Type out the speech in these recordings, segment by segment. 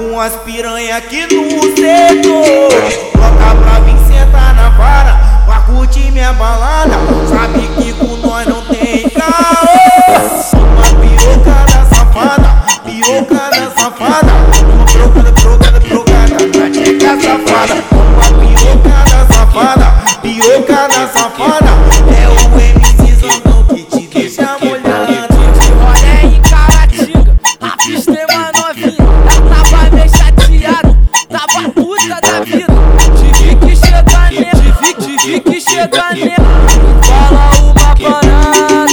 com as piranha aqui no setor. Bota pra vir sentar na vara, pra curtir minha balada. Sabe que com nós não tem caô. Uma piroca da safada, piroca da safada. Uma trocada, trocada, trocada, pra chegar safada. Que chegar nela. Fala uma parada,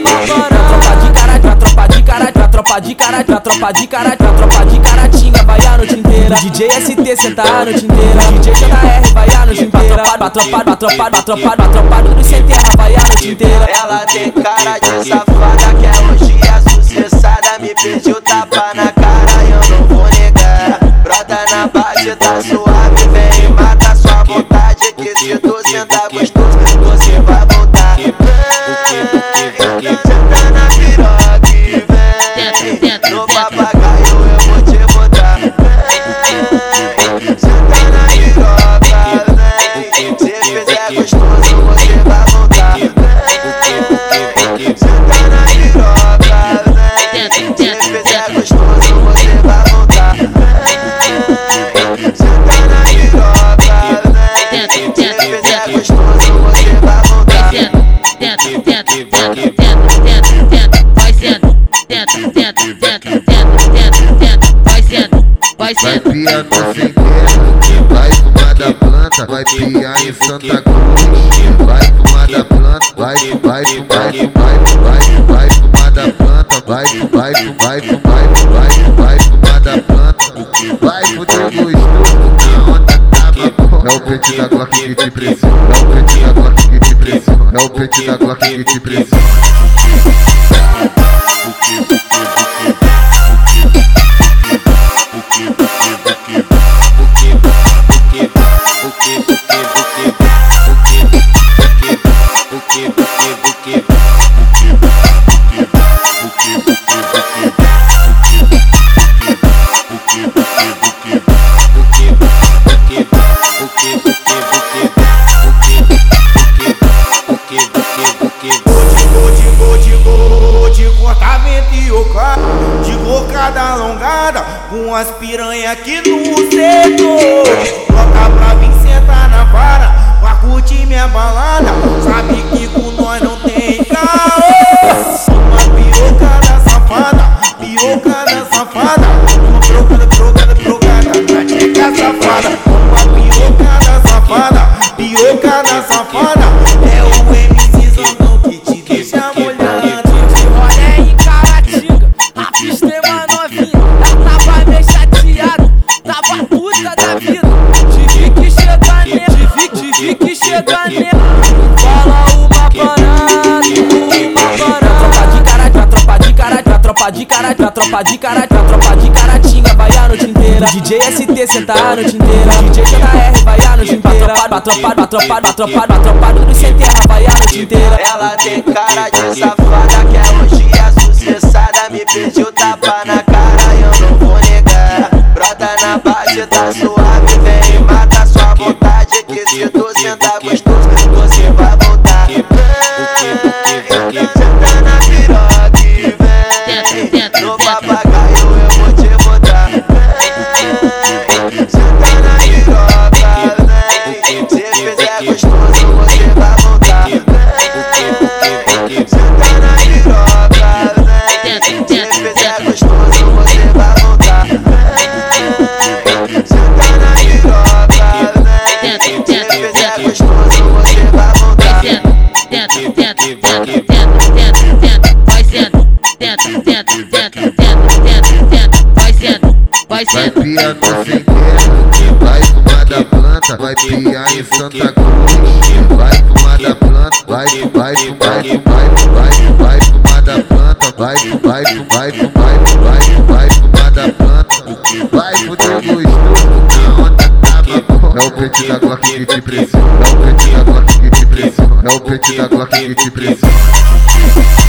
uma parada. Tropa de cara, pra tropa de cara, pra tropa de cara, pra tropa de cara, pra tropa de caratinga, vai a noite inteira. DJ ST senta a noite inteira. DJ JR vai a noite inteira. Pra tropa, pra tropa, pra tropa, pra tropa do sem terra, vai a noite inteira. Ela tem cara de safada que é hoje é sucessada Me pediu tapa na cara e eu não vou negar Brota na base, tá suave, vem e mata sua vontade Que se tu sentar gostoso, Vai Vai fumar da planta, vai piar em Santa Cruz, vai fumar da planta, vai, vai, vai, vai, vai, vai fumar da planta, vai, vai, vai, vai, vai, vai fumar da planta, vai fuder gostoso, na onda tava. É o pente da Glock que te pressiona, é o pente da Glock que te pressiona, é o pente da Glock que te pressiona. Alongada Com as piranha aqui no setor. Bota pra vir sentar na vara tropa de cara, pra tropa de cara, pra tropa de caratinga, vai a noite inteira. DJ ST senta a noite inteira. DJ JR vai a noite inteira. Pra tropa, pra tropa, pra tropa, pra tropa do sem terra, vai a noite inteira. Ela tem cara de safada que é hoje é sucessada Me pediu tapa na cara e eu não vou negar Brota na base, tá suave, Vai no fumar da planta, vai piar em Santa Cruz, vai fumar da planta, vai, vai, vai, vai, vai, vai fumar da planta, vai, vai, vai, vai, vai, vai fumar da planta, vai fuder gostoso, na onda tava. É o da Glock que te pressiona, é o da Glock que te pressiona, é o da Glock que te pressiona.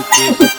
porque